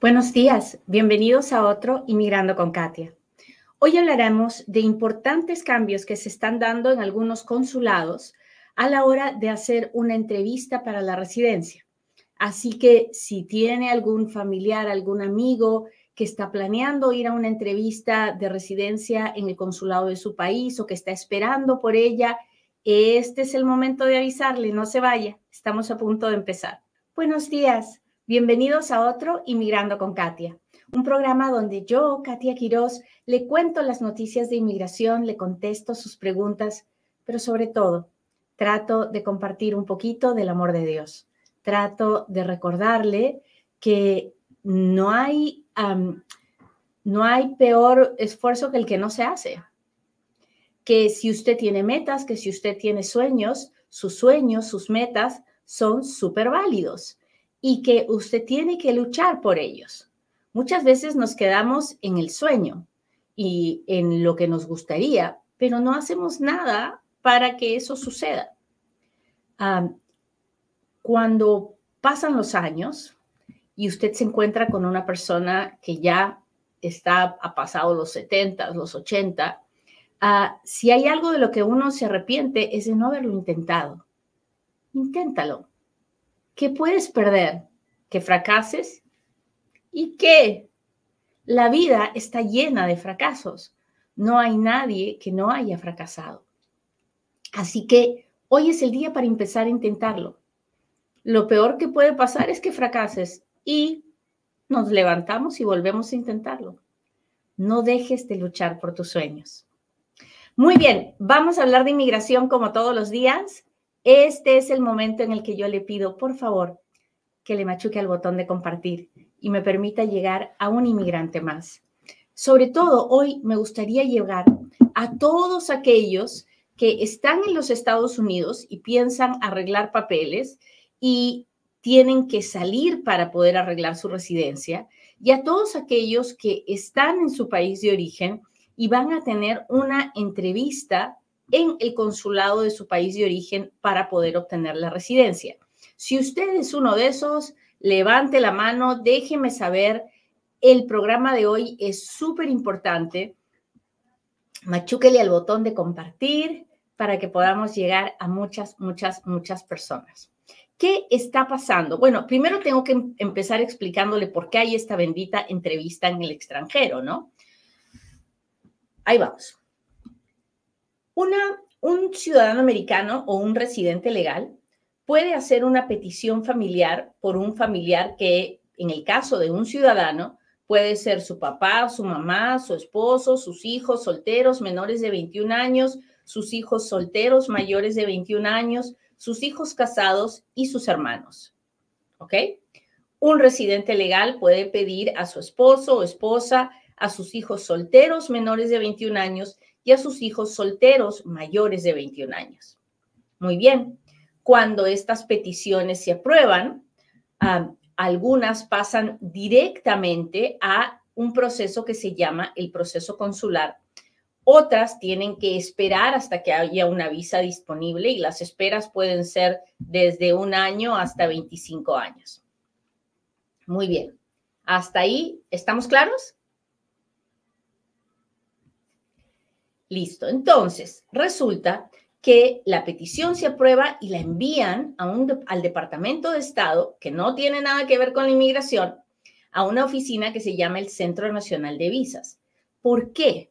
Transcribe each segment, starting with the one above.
Buenos días, bienvenidos a otro Inmigrando con Katia. Hoy hablaremos de importantes cambios que se están dando en algunos consulados a la hora de hacer una entrevista para la residencia. Así que si tiene algún familiar, algún amigo que está planeando ir a una entrevista de residencia en el consulado de su país o que está esperando por ella, este es el momento de avisarle, no se vaya, estamos a punto de empezar. Buenos días. Bienvenidos a otro Inmigrando con Katia, un programa donde yo, Katia Quiroz, le cuento las noticias de inmigración, le contesto sus preguntas, pero sobre todo, trato de compartir un poquito del amor de Dios. Trato de recordarle que no hay, no hay peor esfuerzo que el que no se hace. Que si usted tiene metas, que si usted tiene sueños, sus sueños, sus metas son súper válidos y que usted tiene que luchar por ellos. Muchas veces nos quedamos en el sueño y en lo que nos gustaría, pero no hacemos nada para que eso suceda. cuando pasan los años y usted se encuentra con una persona que ya está, ha pasado los 70, los 80, ah, si hay algo de lo que uno se arrepiente es de no haberlo intentado. Inténtalo. ¿Qué puedes perder? ¿Que fracases? ¿Y qué? La vida está llena de fracasos. No hay nadie que no haya fracasado. Así que hoy es el día para empezar a intentarlo. Lo peor que puede pasar es que fracases y nos levantamos y volvemos a intentarlo. No dejes de luchar por tus sueños. Muy bien, vamos a hablar de inmigración como todos los días. Este es el momento en el que yo le pido, por favor, que le machuque al botón de compartir y me permita llegar a un inmigrante más. Sobre todo, hoy me gustaría llegar a todos aquellos que están en los Estados Unidos y piensan arreglar papeles y tienen que salir para poder arreglar su residencia, y a todos aquellos que están en su país de origen y van a tener una entrevista en el consulado de su país de origen para poder obtener la residencia. Si usted es uno de esos, levante la mano, déjeme saber. El programa de hoy es súper importante. Machúquele al botón de compartir para que podamos llegar a muchas, muchas, muchas personas. ¿Qué está pasando? Bueno, primero tengo que em-, empezar explicándole por qué hay esta bendita entrevista en el extranjero, ¿no? Ahí vamos un ciudadano americano o un residente legal puede hacer una petición familiar por un familiar que, en el caso de un ciudadano, puede ser su papá, su mamá, su esposo, sus hijos solteros menores de 21 años, sus hijos solteros mayores de 21 años, sus hijos casados y sus hermanos. ¿Ok? Un residente legal puede pedir a su esposo o esposa, a sus hijos solteros menores de 21 años y a sus hijos solteros mayores de 21 años. Muy bien, cuando estas peticiones se aprueban, algunas pasan directamente a un proceso que se llama el proceso consular. Otras tienen que esperar hasta que haya una visa disponible y las esperas pueden ser desde un año hasta 25 años. Muy bien. ¿Hasta ahí estamos claros? Listo. Entonces, resulta que la petición se aprueba y la envían a un, al Departamento de Estado, que no tiene nada que ver con la inmigración, a una oficina que se llama el Centro Nacional de Visas. ¿Por qué?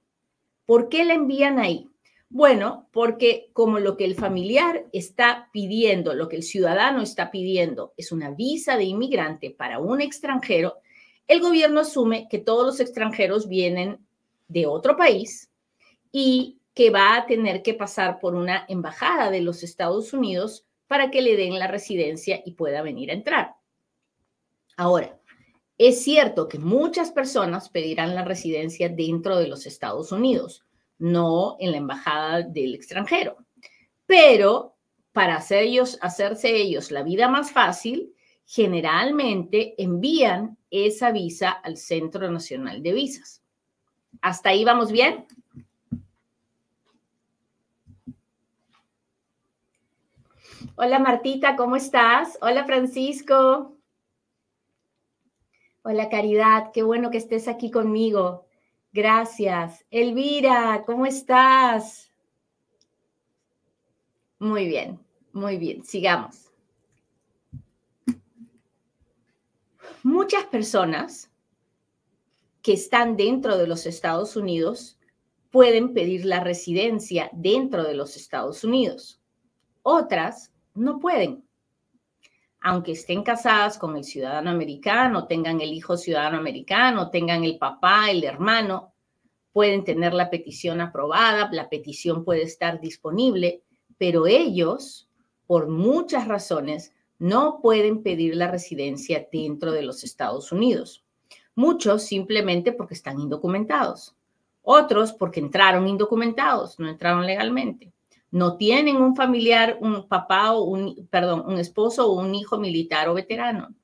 ¿Por qué la envían ahí? Bueno, porque como lo que el familiar está pidiendo, lo que el ciudadano está pidiendo es una visa de inmigrante para un extranjero, el gobierno asume que todos los extranjeros vienen de otro país y que va a tener que pasar por una embajada de los Estados Unidos para que le den la residencia y pueda venir a entrar. Ahora, es cierto que muchas personas pedirán la residencia dentro de los Estados Unidos, no en la embajada del extranjero, pero para hacer ellos, hacerse ellos la vida más fácil, generalmente envían esa visa al Centro Nacional de Visas. ¿Hasta ahí vamos bien? Hola Martita, ¿cómo estás? Hola Francisco. Hola Caridad, qué bueno que estés aquí conmigo. Gracias. Elvira, ¿cómo estás? Muy bien, muy bien. Sigamos. Muchas personas que están dentro de los Estados Unidos pueden pedir la residencia dentro de los Estados Unidos. Otras no pueden. Aunque estén casadas con el ciudadano americano, tengan el hijo ciudadano americano, tengan el papá, el hermano, pueden tener la petición aprobada, la petición puede estar disponible, pero ellos, por muchas razones, no pueden pedir la residencia dentro de los Estados Unidos. Muchos simplemente porque están indocumentados. Otros porque entraron indocumentados, no entraron legalmente. No tienen un familiar, un papá o un, perdón, un esposo o un hijo militar o veterano.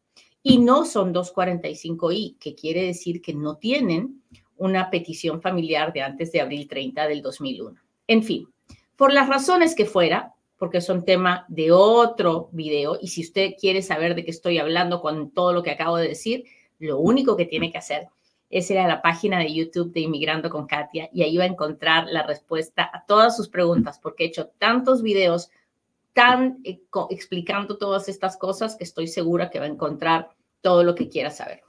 Y no son 245I, que quiere decir que no tienen una petición familiar de antes de abril 30 del 2001. En fin, por las razones que fuera, porque son tema de otro video, y si usted quiere saber de qué estoy hablando con todo lo que acabo de decir, lo único que tiene que hacer esa era la página de YouTube de Inmigrando con Katia y ahí va a encontrar la respuesta a todas sus preguntas porque he hecho tantos videos tan eh, explicando todas estas cosas que estoy segura que va a encontrar todo lo que quiera saber.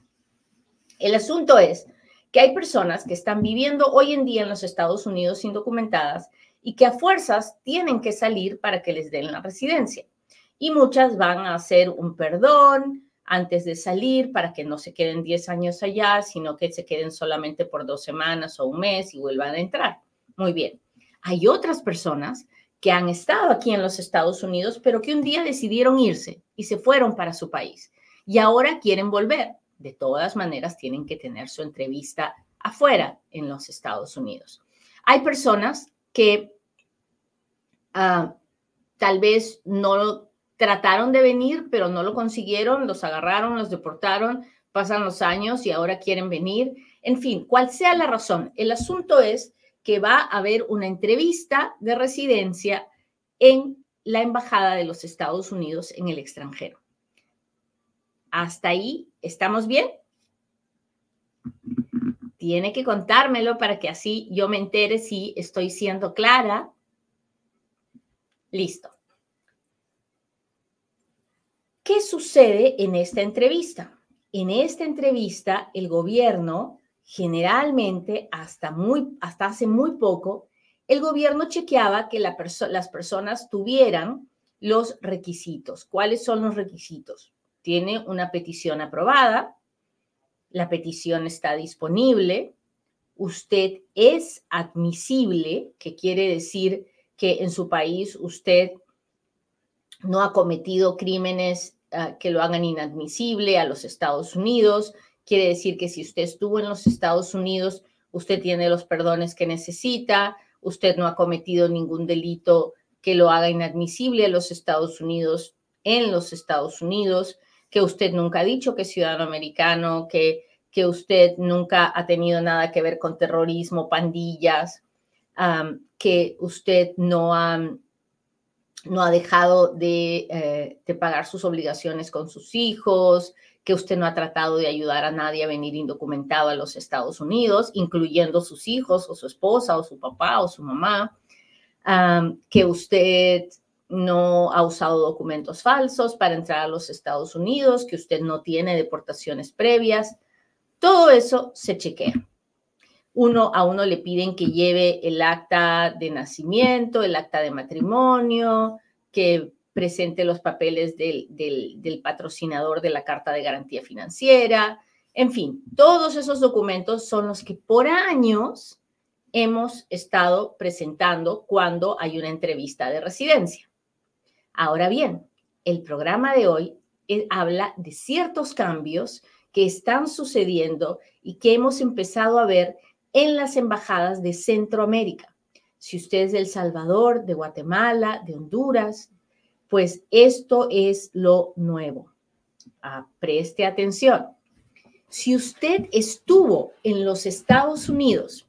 El asunto es que hay personas que están viviendo hoy en día en los Estados Unidos indocumentadas y que a fuerzas tienen que salir para que les den la residencia. Y muchas van a hacer un perdón, antes de salir para que no se queden 10 años allá, sino que se queden solamente por dos semanas o un mes y vuelvan a entrar. Muy bien. Hay otras personas que han estado aquí en los Estados Unidos, pero que un día decidieron irse y se fueron para su país y ahora quieren volver. De todas maneras, tienen que tener su entrevista afuera en los Estados Unidos. Hay personas que ah, tal vez no trataron de venir, pero no lo consiguieron, los agarraron, los deportaron, pasan los años y ahora quieren venir. En fin, cual sea la razón, el asunto es que va a haber una entrevista de residencia en la Embajada de los Estados Unidos en el extranjero. ¿Hasta ahí estamos bien? Tiene que contármelo para que así yo me entere si estoy siendo clara. Listo. ¿Qué sucede en esta entrevista? En esta entrevista, el gobierno generalmente, hasta, muy, hasta hace muy poco, el gobierno chequeaba que las personas tuvieran los requisitos. ¿Cuáles son los requisitos? Tiene una petición aprobada, la petición está disponible, usted es admisible, que quiere decir que en su país usted no ha cometido crímenes Que lo hagan inadmisible a los Estados Unidos. Quiere decir que si usted estuvo en los Estados Unidos, usted tiene los perdones que necesita, usted no ha cometido ningún delito que lo haga inadmisible a los Estados Unidos, en los Estados Unidos, que usted nunca ha dicho que es ciudadano americano, que, que usted nunca ha tenido nada que ver con terrorismo, pandillas, que usted no ha no ha dejado eh, de, pagar sus obligaciones con sus hijos, que usted no ha tratado de ayudar a nadie a venir indocumentado a los Estados Unidos, incluyendo sus hijos o su esposa o su papá o su mamá, que usted no ha usado documentos falsos para entrar a los Estados Unidos, que usted no tiene deportaciones previas. Todo eso se chequea. Uno a uno le piden que lleve el acta de nacimiento, el acta de matrimonio, que presente los papeles del, patrocinador de la carta de garantía financiera. En fin, todos esos documentos son los que por años hemos estado presentando cuando hay una entrevista de residencia. Ahora bien, el programa de hoy eh, habla de ciertos cambios que están sucediendo y que hemos empezado a ver en las embajadas de Centroamérica. Si usted es de El Salvador, de Guatemala, de Honduras, pues esto es lo nuevo. Ah, preste atención. Si usted estuvo en los Estados Unidos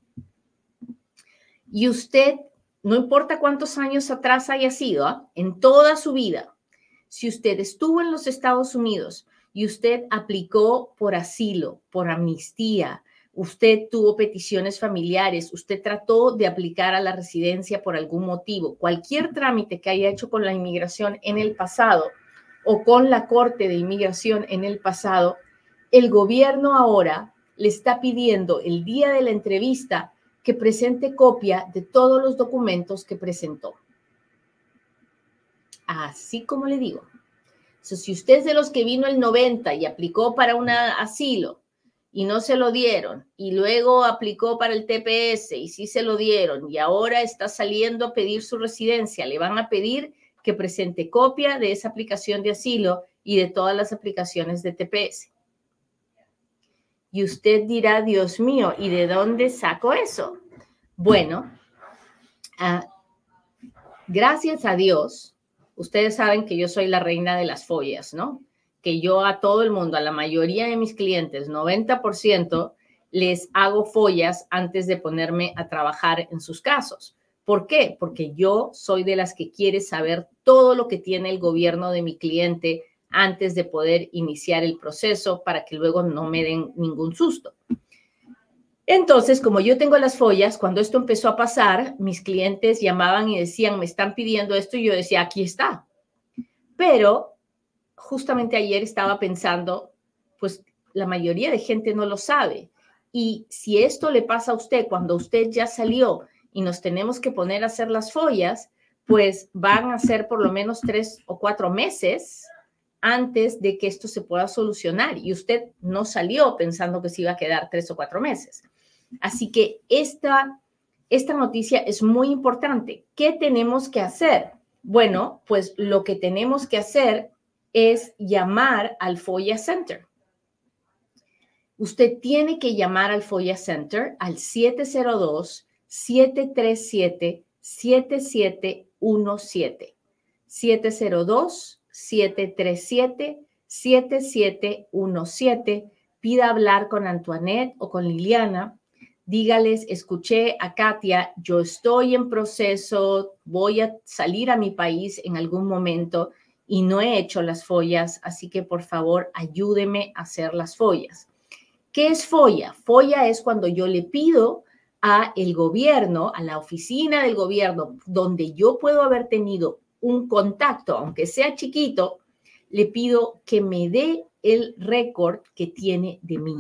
y usted, no importa cuántos años atrás haya sido, ¿ah? en toda su vida, si usted estuvo en los Estados Unidos y usted aplicó por asilo, por amnistía, usted tuvo peticiones familiares, usted trató de aplicar a la residencia por algún motivo, cualquier trámite que haya hecho con la inmigración en el pasado o con la Corte de Inmigración en el pasado, el gobierno ahora le está pidiendo el día de la entrevista que presente copia de todos los documentos que presentó. Así como le digo. si usted es de los que vino el 90 y aplicó para un asilo y no se lo dieron, y luego aplicó para el TPS y sí se lo dieron, y ahora está saliendo a pedir su residencia, le van a pedir que presente copia de esa aplicación de asilo y de todas las aplicaciones de TPS. Y usted dirá, Dios mío, ¿y de dónde saco eso? Bueno, ah, gracias a Dios, ustedes saben que yo soy la reina de las follas, ¿no? Que yo a todo el mundo, a la mayoría de mis clientes, 90%, les hago follas antes de ponerme a trabajar en sus casos. ¿Por qué? Porque yo soy de las que quiere saber todo lo que tiene el gobierno de mi cliente antes de poder iniciar el proceso para que luego no me den ningún susto. Entonces, como yo tengo las follas, cuando esto empezó a pasar, mis clientes llamaban y decían, me están pidiendo esto y yo decía, aquí está. Pero justamente ayer estaba pensando, pues la mayoría de gente no lo sabe. Y si esto le pasa a usted cuando usted ya salió y nos tenemos que poner a hacer las follas, pues van a ser por lo menos tres o cuatro meses antes de que esto se pueda solucionar y usted no salió pensando que se iba a quedar tres o cuatro meses. Así que esta, esta noticia es muy importante. ¿Qué tenemos que hacer? Bueno, pues lo que tenemos que hacer es llamar al FOIA Center. Usted tiene que llamar al FOIA Center al 702 737 7717 702 737-7717. Pida hablar con Antoinette o con Liliana. Dígales, escuché a Katia, yo estoy en proceso, voy a salir a mi país en algún momento y no he hecho las follas, así que por favor ayúdeme a hacer las follas. ¿Qué es folla? Folla es cuando yo le pido a el gobierno, a la oficina del gobierno, donde yo puedo haber tenido un contacto, aunque sea chiquito, le pido que me dé el récord que tiene de mí.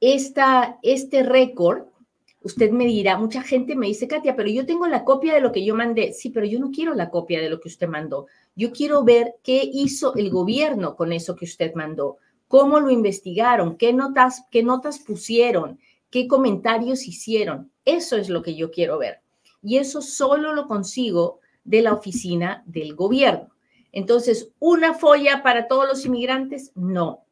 este récord, usted me dirá, mucha gente me dice, Katia, pero yo tengo la copia de lo que yo mandé. Sí, pero yo no quiero la copia de lo que usted mandó. Yo quiero ver qué hizo el gobierno con eso que usted mandó, cómo lo investigaron, qué notas, qué notas pusieron, qué comentarios hicieron. Eso es lo que yo quiero ver y eso solo lo consigo de la oficina del gobierno. Entonces, ¿una folla para todos los inmigrantes? No.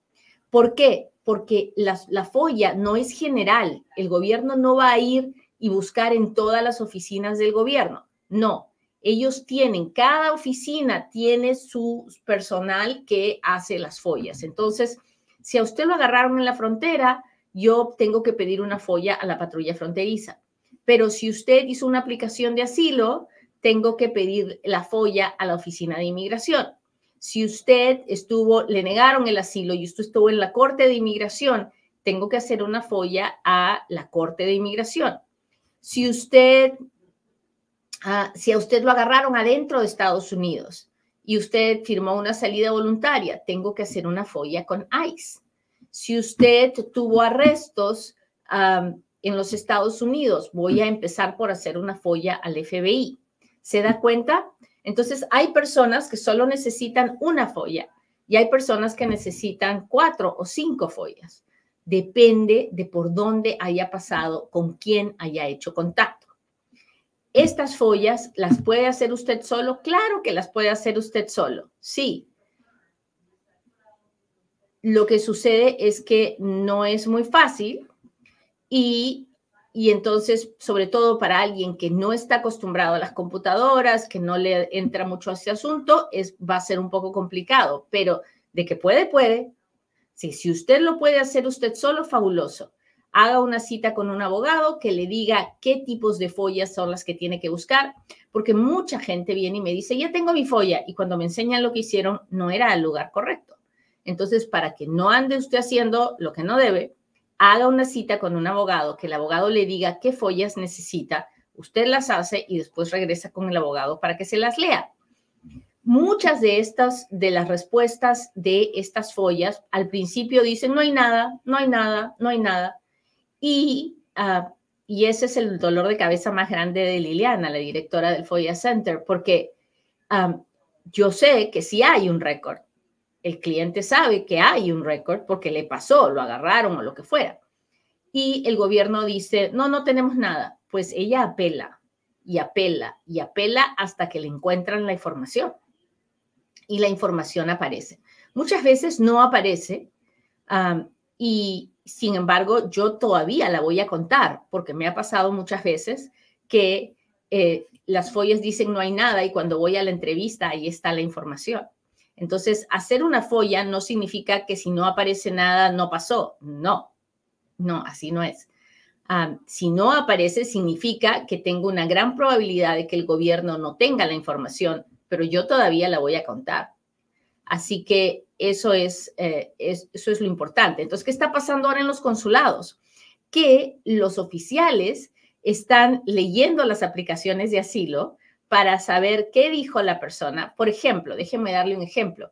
¿Por qué? Porque la, la folla no es general. El gobierno no va a ir y buscar en todas las oficinas del gobierno. No. Ellos tienen, cada oficina tiene su personal que hace las follas. Entonces, si a usted lo agarraron en la frontera, yo tengo que pedir una folla a la patrulla fronteriza. Pero si usted hizo una aplicación de asilo, tengo que pedir la folla a la oficina de inmigración. Si usted estuvo, le negaron el asilo y usted estuvo en la corte de inmigración, tengo que hacer una folla a la corte de inmigración. Si usted, ah, si a usted lo agarraron adentro de Estados Unidos y usted firmó una salida voluntaria, tengo que hacer una folla con ICE. Si usted tuvo arrestos, en los Estados Unidos. Voy a empezar por hacer una folla al FBI. ¿Se da cuenta? Entonces, hay personas que solo necesitan una folla y hay personas que necesitan cuatro o cinco follas. Depende de por dónde haya pasado, con quién haya hecho contacto. Estas follas las puede hacer usted solo. Claro que las puede hacer usted solo. Sí. Lo que sucede es que no es muy fácil y, entonces, sobre todo para alguien que no está acostumbrado a las computadoras, que no le entra mucho a ese asunto, es, va a ser un poco complicado, pero de que puede, puede. Sí, si usted lo puede hacer usted solo, fabuloso. haga una cita con un abogado que le diga qué tipos de follas son las que tiene que buscar, porque mucha gente viene y me dice, ya tengo mi folla, y cuando me enseñan lo que hicieron, no era el lugar correcto. Entonces, para que no ande usted haciendo lo que no debe, haga una cita con un abogado, que el abogado le diga qué follas necesita, usted las hace y después regresa con el abogado para que se las lea. Muchas de estas, de las respuestas de estas follas, al principio dicen, no hay nada, no hay nada, no hay nada. Y, ah, y ese es el dolor de cabeza más grande de Liliana, la directora del FOIA Center, porque ah, yo sé que sí hay un récord. El cliente sabe que hay un récord porque le pasó, lo agarraron o lo que fuera. Y el gobierno dice, no, no tenemos nada. Pues ella apela y apela y apela hasta que le encuentran la información. Y la información aparece. Muchas veces no aparece y, sin embargo, yo todavía la voy a contar porque me ha pasado muchas veces que eh, las follas dicen no hay nada y cuando voy a la entrevista ahí está la información. Entonces, hacer una folla no significa que si no aparece nada, no pasó. No, no, así no es. Ah, si no aparece, significa que tengo una gran probabilidad de que el gobierno no tenga la información, pero yo todavía la voy a contar. Así que eso es, eh, es, eso es lo importante. Entonces, ¿qué está pasando ahora en los consulados? Que los oficiales están leyendo las aplicaciones de asilo para saber qué dijo la persona. Por ejemplo, déjenme darle un ejemplo.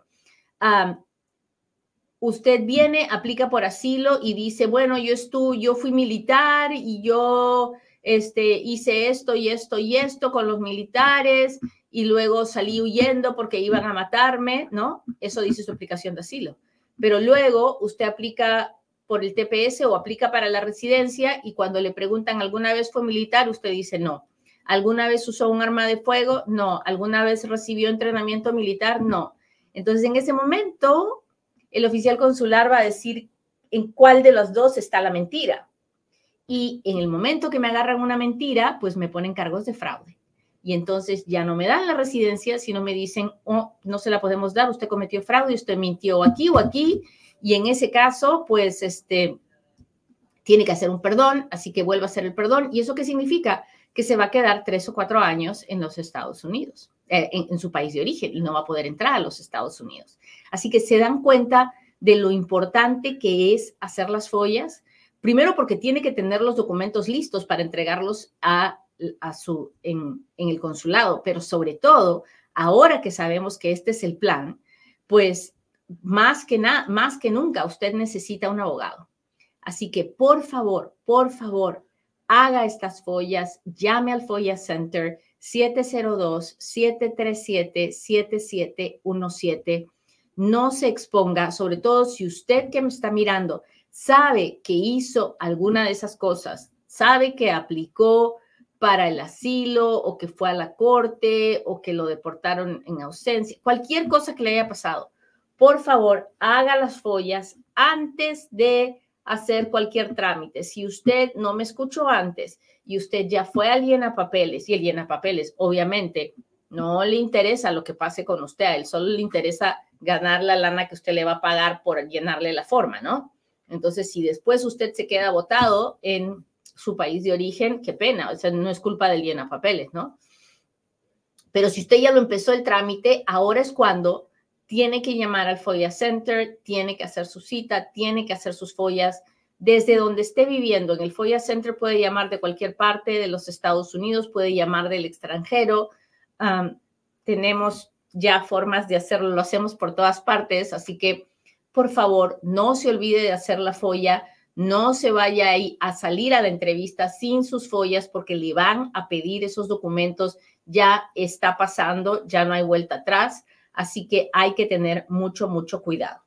usted viene, aplica por asilo y dice, bueno, yo estuve, yo fui militar y yo este, hice esto y esto y esto con los militares y luego salí huyendo porque iban a matarme, ¿no? Eso dice su aplicación de asilo. Pero luego usted aplica por el TPS o aplica para la residencia y cuando le preguntan alguna vez fue militar, usted dice no. ¿Alguna vez usó un arma de fuego? No. ¿Alguna vez recibió entrenamiento militar? No. Entonces, en ese momento, el oficial consular va a decir en cuál de los dos está la mentira. Y en el momento que me agarran una mentira, pues me ponen cargos de fraude y entonces ya no me dan la residencia, sino me dicen, oh, no se la podemos dar, usted cometió fraude, usted mintió aquí o aquí, y en ese caso, pues, este, tiene que hacer un perdón, así que vuelva a hacer el perdón. ¿Y eso qué significa? Que se va a quedar tres o cuatro años en los Estados Unidos, eh, en, su país de origen, y no va a poder entrar a los Estados Unidos. Así que se dan cuenta de lo importante que es hacer las follas, primero porque tiene que tener los documentos listos para entregarlos a su, en, el consulado, pero sobre todo, ahora que sabemos que este es el plan, pues más que, nada más que nunca usted necesita un abogado. Así que por favor, por favor, haga estas follas, llame al Folla Center 702-737-7717. No se exponga, sobre todo si usted que me está mirando sabe que hizo alguna de esas cosas, sabe que aplicó para el asilo o que fue a la corte o que lo deportaron en ausencia, cualquier cosa que le haya pasado, por favor, haga las follas antes de hacer cualquier trámite. Si usted no me escuchó antes y usted ya fue al llena papeles y el llena papeles, obviamente, no le interesa lo que pase con usted, a él solo le interesa ganar la lana que usted le va a pagar por llenarle la forma, ¿no? Entonces, si después usted se queda votado en su país de origen, qué pena, o sea, no es culpa del llena papeles, ¿no? Pero si usted ya lo empezó el trámite, ahora es cuando tiene que llamar al FOIA Center, tiene que hacer su cita, tiene que hacer sus follas desde donde esté viviendo. En el FOIA Center puede llamar de cualquier parte de los Estados Unidos, puede llamar del extranjero. tenemos ya formas de hacerlo, lo hacemos por todas partes, así que por favor, no se olvide de hacer la folla no se vaya a salir a la entrevista sin sus follas porque le van a pedir esos documentos. Ya está pasando, ya no hay vuelta atrás, así que hay que tener mucho, mucho cuidado.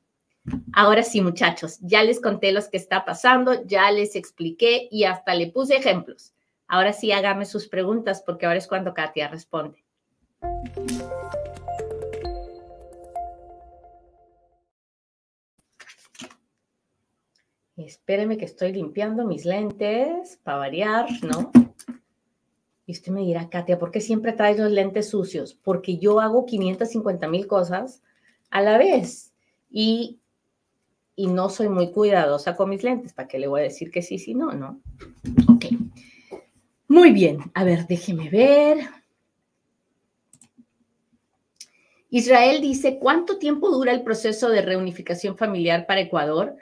Ahora sí, muchachos, ya les conté lo que está pasando, ya les expliqué y hasta le puse ejemplos. Ahora sí, hágame sus preguntas porque ahora es cuando Katia responde. Espéreme que estoy limpiando mis lentes para variar, ¿no? Y usted me dirá, Katia, ¿por qué siempre traes los lentes sucios? Porque yo hago 550 mil cosas a la vez. Y y no soy muy cuidadosa con mis lentes. ¿Para qué le voy a decir que sí, si no, no? Ok. Muy bien. A ver, déjeme ver. Israel dice, ¿cuánto tiempo dura el proceso de reunificación familiar para Ecuador?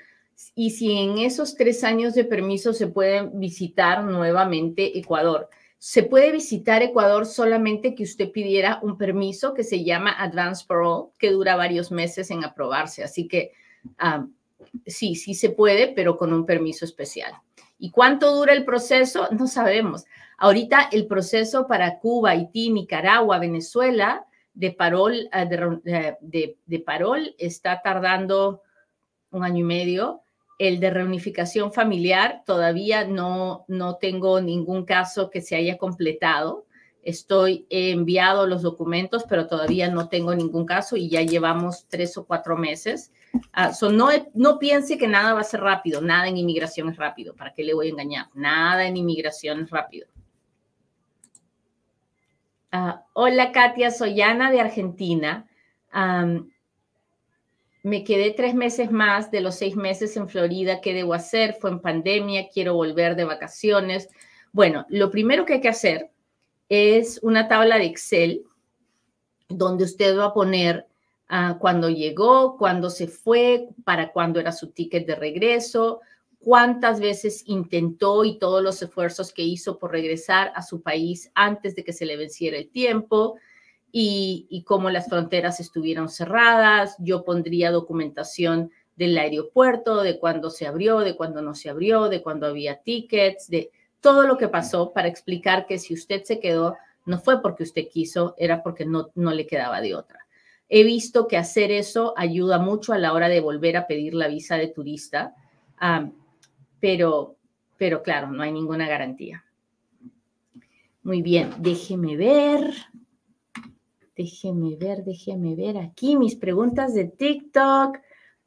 Y si en esos tres años de permiso se puede visitar nuevamente Ecuador. Se puede visitar Ecuador solamente que usted pidiera un permiso que se llama Advance Parole, que dura varios meses en aprobarse. Así que ah, sí, sí se puede, pero con un permiso especial. ¿Y cuánto dura el proceso? No sabemos. Ahorita el proceso para Cuba, Haití, Nicaragua, Venezuela de parol, eh, de, de, parol está tardando un año y medio. El de reunificación familiar todavía no, no tengo ningún caso que se haya completado. Estoy he enviado los documentos, pero todavía no tengo ningún caso y ya llevamos tres o cuatro meses. Uh, no, no piense que nada va a ser rápido, nada en inmigración es rápido. ¿Para qué le voy a engañar? Nada en inmigración es rápido. Ah, hola Katia, soy Ana de Argentina. Me quedé tres meses más de los seis meses en Florida. ¿Qué debo hacer? Fue en pandemia, quiero volver de vacaciones. Bueno, lo primero que hay que hacer es una tabla de Excel donde usted va a poner uh, cuándo llegó, cuándo se fue, para cuándo era su ticket de regreso, cuántas veces intentó y todos los esfuerzos que hizo por regresar a su país antes de que se le venciera el tiempo y, cómo las fronteras estuvieron cerradas. Yo pondría documentación del aeropuerto, de cuándo se abrió, de cuándo no se abrió, de cuándo había tickets, de todo lo que pasó para explicar que si usted se quedó, no fue porque usted quiso, era porque no, no le quedaba de otra. He visto que hacer eso ayuda mucho a la hora de volver a pedir la visa de turista pero, pero claro, no hay ninguna garantía. Muy bien, déjeme ver. Déjeme ver, déjeme ver aquí mis preguntas de TikTok.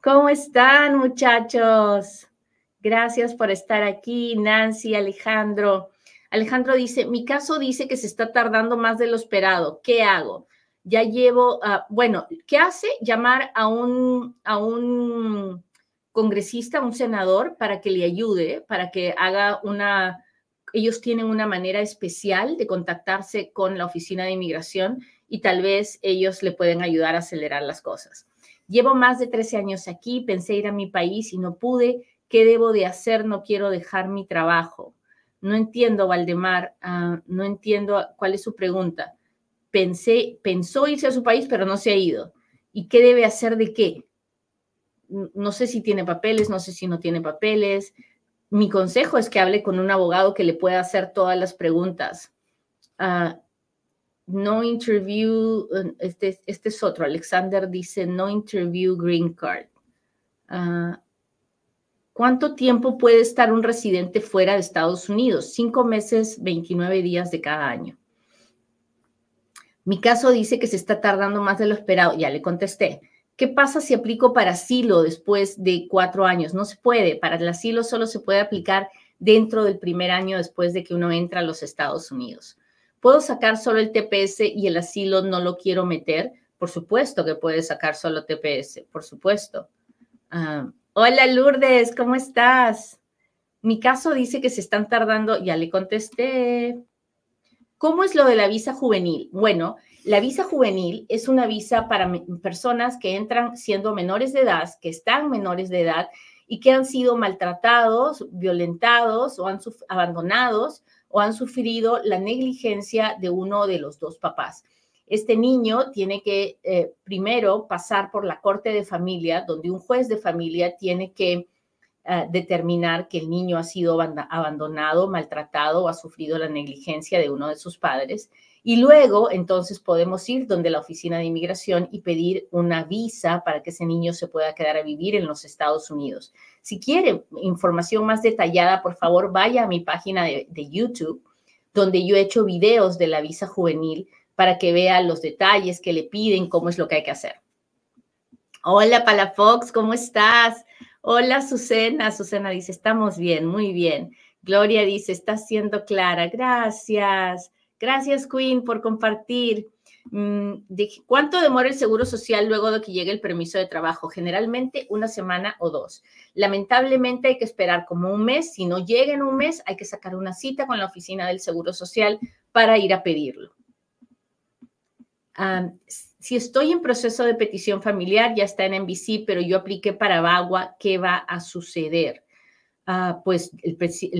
¿Cómo están, muchachos? Gracias por estar aquí, Nancy, Alejandro. Alejandro dice, mi caso dice que se está tardando más de lo esperado. ¿Qué hago? Ya llevo, ah, bueno, ¿qué hace? Llamar a un, a un congresista, un senador, para que le ayude, para que haga una, ellos tienen una manera especial de contactarse con la oficina de inmigración y tal vez ellos le pueden ayudar a acelerar las cosas. Llevo más de 13 años aquí, pensé ir a mi país y no pude. ¿Qué debo de hacer? No quiero dejar mi trabajo. No entiendo, Valdemar, ah, no entiendo cuál es su pregunta. Pensé, pensó irse a su país, pero no se ha ido. ¿Y qué debe hacer de qué? no sé si tiene papeles, no sé si no tiene papeles. Mi consejo es que hable con un abogado que le pueda hacer todas las preguntas. Ah, no interview, este, este, es otro, Alexander dice, no interview green card. Ah, ¿Cuánto tiempo puede estar un residente fuera de Estados Unidos? Cinco meses, 29 días de cada año. Mi caso dice que se está tardando más de lo esperado. Ya le contesté. ¿Qué pasa si aplico para asilo después de cuatro años? No se puede. Para el asilo solo se puede aplicar dentro del primer año después de que uno entra a los Estados Unidos. ¿Puedo sacar solo el TPS y el asilo no lo quiero meter? Por supuesto que puedes sacar solo TPS, por supuesto. Ah, hola Lourdes, ¿cómo estás? Mi caso dice que se están tardando, ya le contesté. ¿Cómo es lo de la visa juvenil? Bueno, la visa juvenil es una visa para personas que entran siendo menores de edad, que están menores de edad y que han sido maltratados, violentados o han abandonados o han sufrido la negligencia de uno de los dos papás. Este niño tiene que eh, primero pasar por la corte de familia, donde un juez de familia tiene que eh, determinar que el niño ha sido abandonado, maltratado o ha sufrido la negligencia de uno de sus padres. Y luego, entonces, podemos ir donde la oficina de inmigración y pedir una visa para que ese niño se pueda quedar a vivir en los Estados Unidos. Si quiere información más detallada, por favor, vaya a mi página de, YouTube, donde yo he hecho videos de la visa juvenil para que vea los detalles que le piden, cómo es lo que hay que hacer. Hola, Palafox, ¿cómo estás? Hola, Susana. Susana dice, estamos bien, muy bien. Gloria dice, está siendo clara. Gracias. Gracias, Queen, por compartir. Mm, ¿Cuánto demora el seguro social luego de que llegue el permiso de trabajo? Generalmente una semana o dos. Lamentablemente hay que esperar como un mes. Si no llega en un mes, hay que sacar una cita con la oficina del seguro social para ir a pedirlo. si estoy en proceso de petición familiar, ya está en NBC, pero yo apliqué para Bagua, ¿qué va a suceder? Ah, pues el,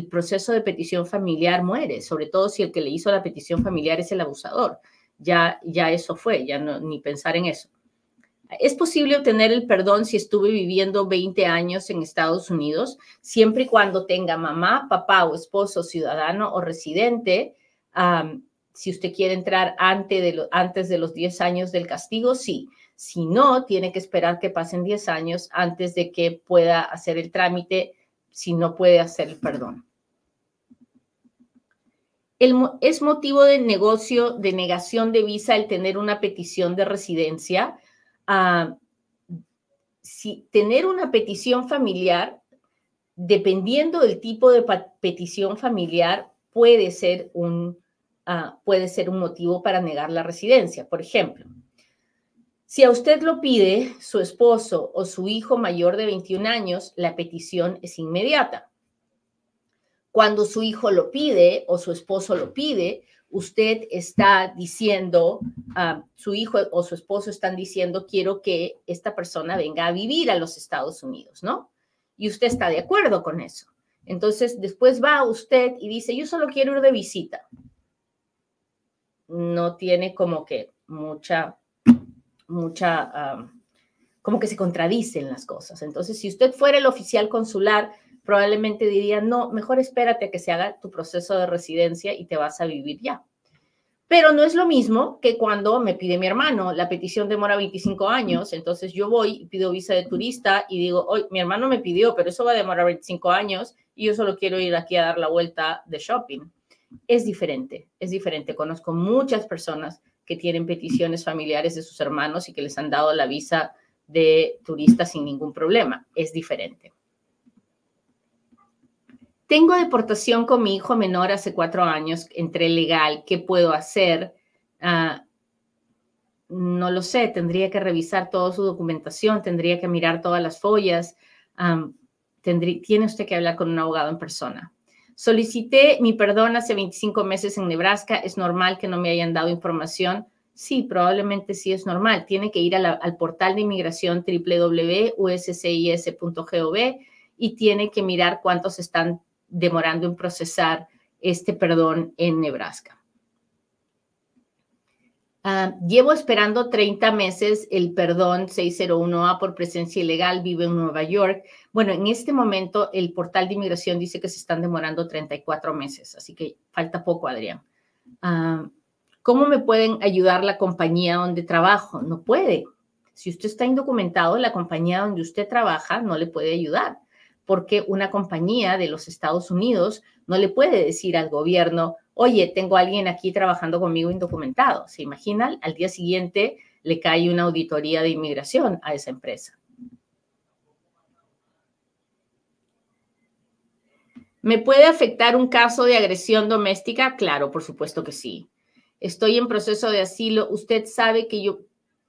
proceso de petición familiar muere, sobre todo si el que le hizo la petición familiar es el abusador ya, ya eso fue, ya no, ni pensar en eso. Es posible obtener el perdón si estuve viviendo 20 años en Estados Unidos, siempre y cuando tenga mamá, papá o esposo, ciudadano o residente. si usted quiere entrar antes de, antes de los 10 años del castigo, sí. Si no, tiene que esperar que pasen 10 años antes de que pueda hacer el trámite, si no puede hacer el perdón es motivo de negocio de negación de visa el tener una petición de residencia. Ah, si tener una petición familiar, dependiendo del tipo de petición familiar, puede ser un, ah, puede ser un motivo para negar la residencia. Por ejemplo, si a usted lo pide su esposo o su hijo mayor de 21 años, la petición es inmediata. Cuando su hijo lo pide o su esposo lo pide, usted está diciendo, uh, su hijo o su esposo están diciendo, quiero que esta persona venga a vivir a los Estados Unidos, ¿no? Y usted está de acuerdo con eso. Entonces, después va usted y dice, yo solo quiero ir de visita. No tiene como que mucha, mucha, como que se contradicen las cosas. Entonces, si usted fuera el oficial consular, probablemente diría, no, mejor espérate a que se haga tu proceso de residencia y te vas a vivir ya. Pero no es lo mismo que cuando me pide mi hermano, la petición demora 25 años, entonces yo voy pido visa de turista y digo, hoy mi hermano me pidió, pero eso va a demorar 25 años y yo solo quiero ir aquí a dar la vuelta de shopping. Es diferente, es diferente. Conozco muchas personas que tienen peticiones familiares de sus hermanos y que les han dado la visa de turista sin ningún problema. Es diferente. Tengo deportación con mi hijo menor hace cuatro años, entré legal, ¿qué puedo hacer? Ah, no lo sé, tendría que revisar toda su documentación, tendría que mirar todas las follas, tiene usted que hablar con un abogado en persona. Solicité mi perdón hace 25 meses en Nebraska, ¿es normal que no me hayan dado información? Sí, probablemente sí es normal. Tiene que ir al portal de inmigración www.uscis.gov y tiene que mirar cuántos están demorando en procesar este perdón en Nebraska. Ah, llevo esperando 30 meses el perdón 601A por presencia ilegal, vive en Nueva York. Bueno, en este momento el portal de inmigración dice que se están demorando 34 meses, así que falta poco, Adrián. Ah, ¿Cómo me pueden ayudar la compañía donde trabajo? No puede. Si usted está indocumentado, la compañía donde usted trabaja no le puede ayudar porque una compañía de los Estados Unidos no le puede decir al gobierno, oye, tengo a alguien aquí trabajando conmigo indocumentado. ¿Se imaginan? Al día siguiente le cae una auditoría de inmigración a esa empresa. ¿Me puede afectar un caso de agresión doméstica? Claro, por supuesto que sí. Estoy en proceso de asilo. Usted sabe que yo,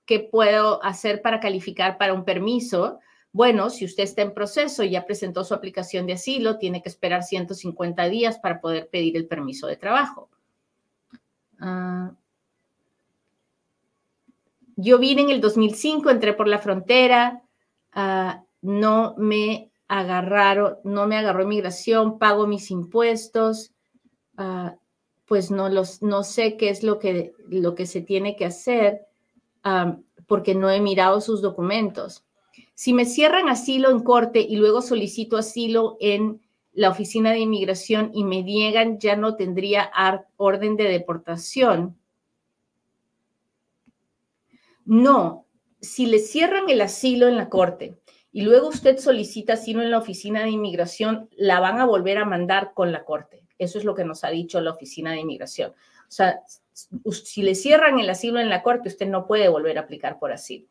¿qué puedo hacer para calificar para un permiso? Bueno, si usted está en proceso y ya presentó su aplicación de asilo, tiene que esperar 150 días para poder pedir el permiso de trabajo. Ah, yo vine en el 2005, entré por la frontera, ah, no me agarraron, no me agarró inmigración, pago mis impuestos, ah, pues no, los, no sé qué es lo que, lo que se tiene que hacer porque no he mirado sus documentos. Si me cierran asilo en corte y luego solicito asilo en la oficina de inmigración y me niegan, ya no tendría orden de deportación. No, si le cierran el asilo en la corte y luego usted solicita asilo en la oficina de inmigración, la van a volver a mandar con la corte. Eso es lo que nos ha dicho la oficina de inmigración. O sea, si le cierran el asilo en la corte, usted no puede volver a aplicar por asilo.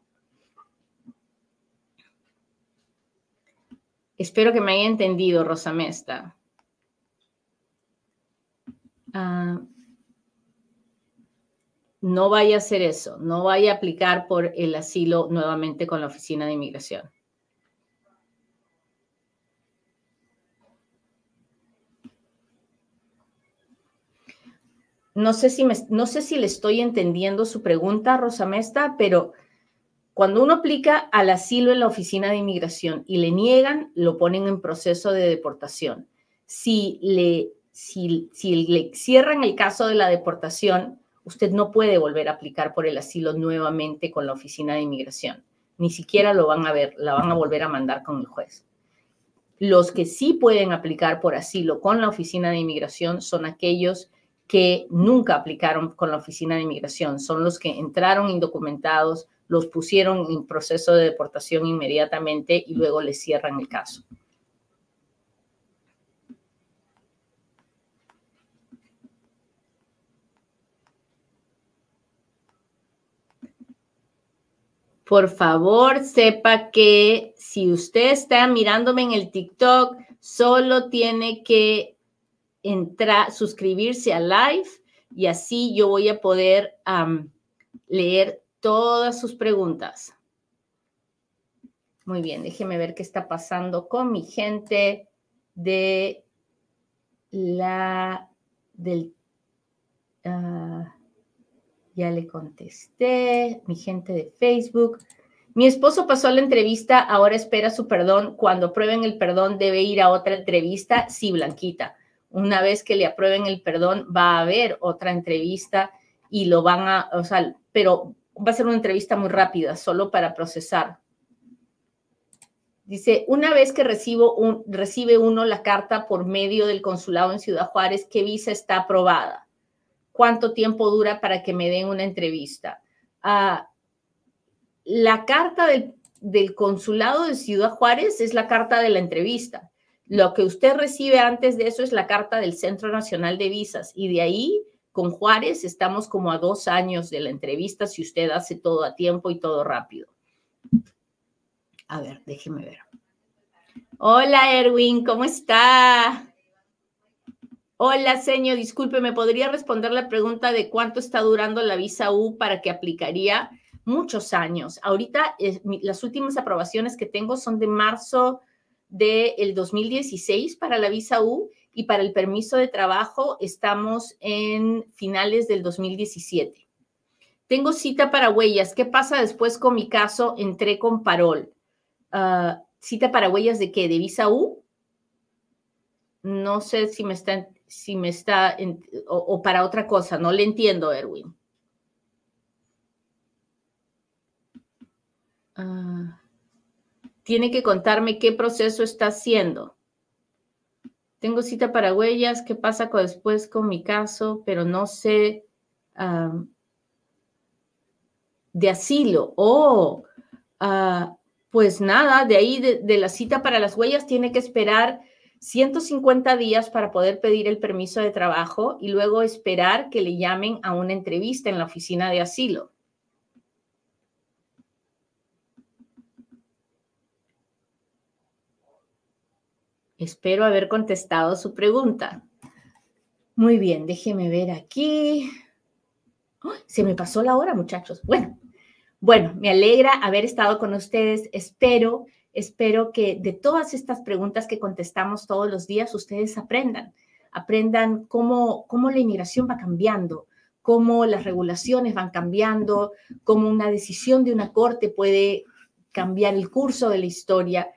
Espero que me haya entendido, Rosa Mesta. Ah, no vaya a hacer eso, no vaya a aplicar por el asilo nuevamente con la Oficina de Inmigración. No sé si, no sé si le estoy entendiendo su pregunta, Rosa Mesta, pero cuando uno aplica al asilo en la oficina de inmigración y le niegan, lo ponen en proceso de deportación. Si le, si, le cierran el caso de la deportación, usted no puede volver a aplicar por el asilo nuevamente con la oficina de inmigración. Ni siquiera lo van a ver, la van a volver a mandar con el juez. Los que sí pueden aplicar por asilo con la oficina de inmigración son aquellos que nunca aplicaron con la Oficina de Inmigración. Son los que entraron indocumentados, los pusieron en proceso de deportación inmediatamente y luego les cierran el caso. Por favor, sepa que si usted está mirándome en el TikTok, solo tiene que entrar, suscribirse a live y así yo voy a poder leer todas sus preguntas. Muy bien, déjeme ver qué está pasando con mi gente de la del ah, ya le contesté, mi gente de Facebook. Mi esposo pasó la entrevista, ahora espera su perdón. Cuando aprueben el perdón, debe ir a otra entrevista. Sí, Blanquita una vez que le aprueben el perdón, va a haber otra entrevista y lo van a, o sea, pero va a ser una entrevista muy rápida, solo para procesar. Dice, una vez que recibo un, recibe uno la carta por medio del consulado en Ciudad Juárez, ¿qué visa está aprobada? ¿Cuánto tiempo dura para que me den una entrevista? Ah, la carta del, del consulado de Ciudad Juárez es la carta de la entrevista. Lo que usted recibe antes de eso es la carta del Centro Nacional de Visas y de ahí con Juárez estamos como a dos años de la entrevista si usted hace todo a tiempo y todo rápido. A ver, déjeme ver. Hola Erwin, ¿cómo está? Hola, señor, disculpe, ¿me podría responder la pregunta de cuánto está durando la visa U para que aplicaría? Muchos años. Ahorita eh, las últimas aprobaciones que tengo son de marzo del 2016 para la visa U y para el permiso de trabajo estamos en finales del 2017. Tengo cita para huellas. ¿Qué pasa después con mi caso? Entré con parol. Ah, ¿Cita para huellas de qué? ¿De visa U? No sé si me está, si me está o, para otra cosa. No le entiendo, Erwin. Ah tiene que contarme qué proceso está haciendo. Tengo cita para huellas, qué pasa después con mi caso, pero no sé de asilo. Oh, pues nada, de ahí de, de la cita para las huellas tiene que esperar 150 días para poder pedir el permiso de trabajo y luego esperar que le llamen a una entrevista en la oficina de asilo. Espero haber contestado su pregunta. Muy bien, déjeme ver aquí. se me pasó la hora, muchachos. Bueno, bueno, me alegra haber estado con ustedes. Espero, espero que de todas estas preguntas que contestamos todos los días, ustedes aprendan. Aprendan cómo, cómo la inmigración va cambiando, cómo las regulaciones van cambiando, cómo una decisión de una corte puede cambiar el curso de la historia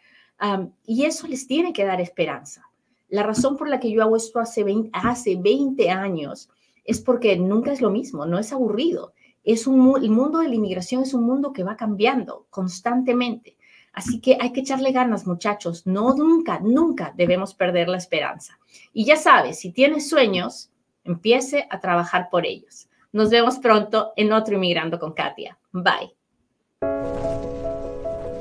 y eso les tiene que dar esperanza. La razón por la que yo hago esto hace 20, hace 20 años es porque nunca es lo mismo, no es aburrido. Es un, el mundo de la inmigración es un mundo que va cambiando constantemente. Así que hay que echarle ganas, muchachos. No, nunca, nunca debemos perder la esperanza. Y ya sabes, si tienes sueños, empiece a trabajar por ellos. Nos vemos pronto en otro Inmigrando con Katia. Bye.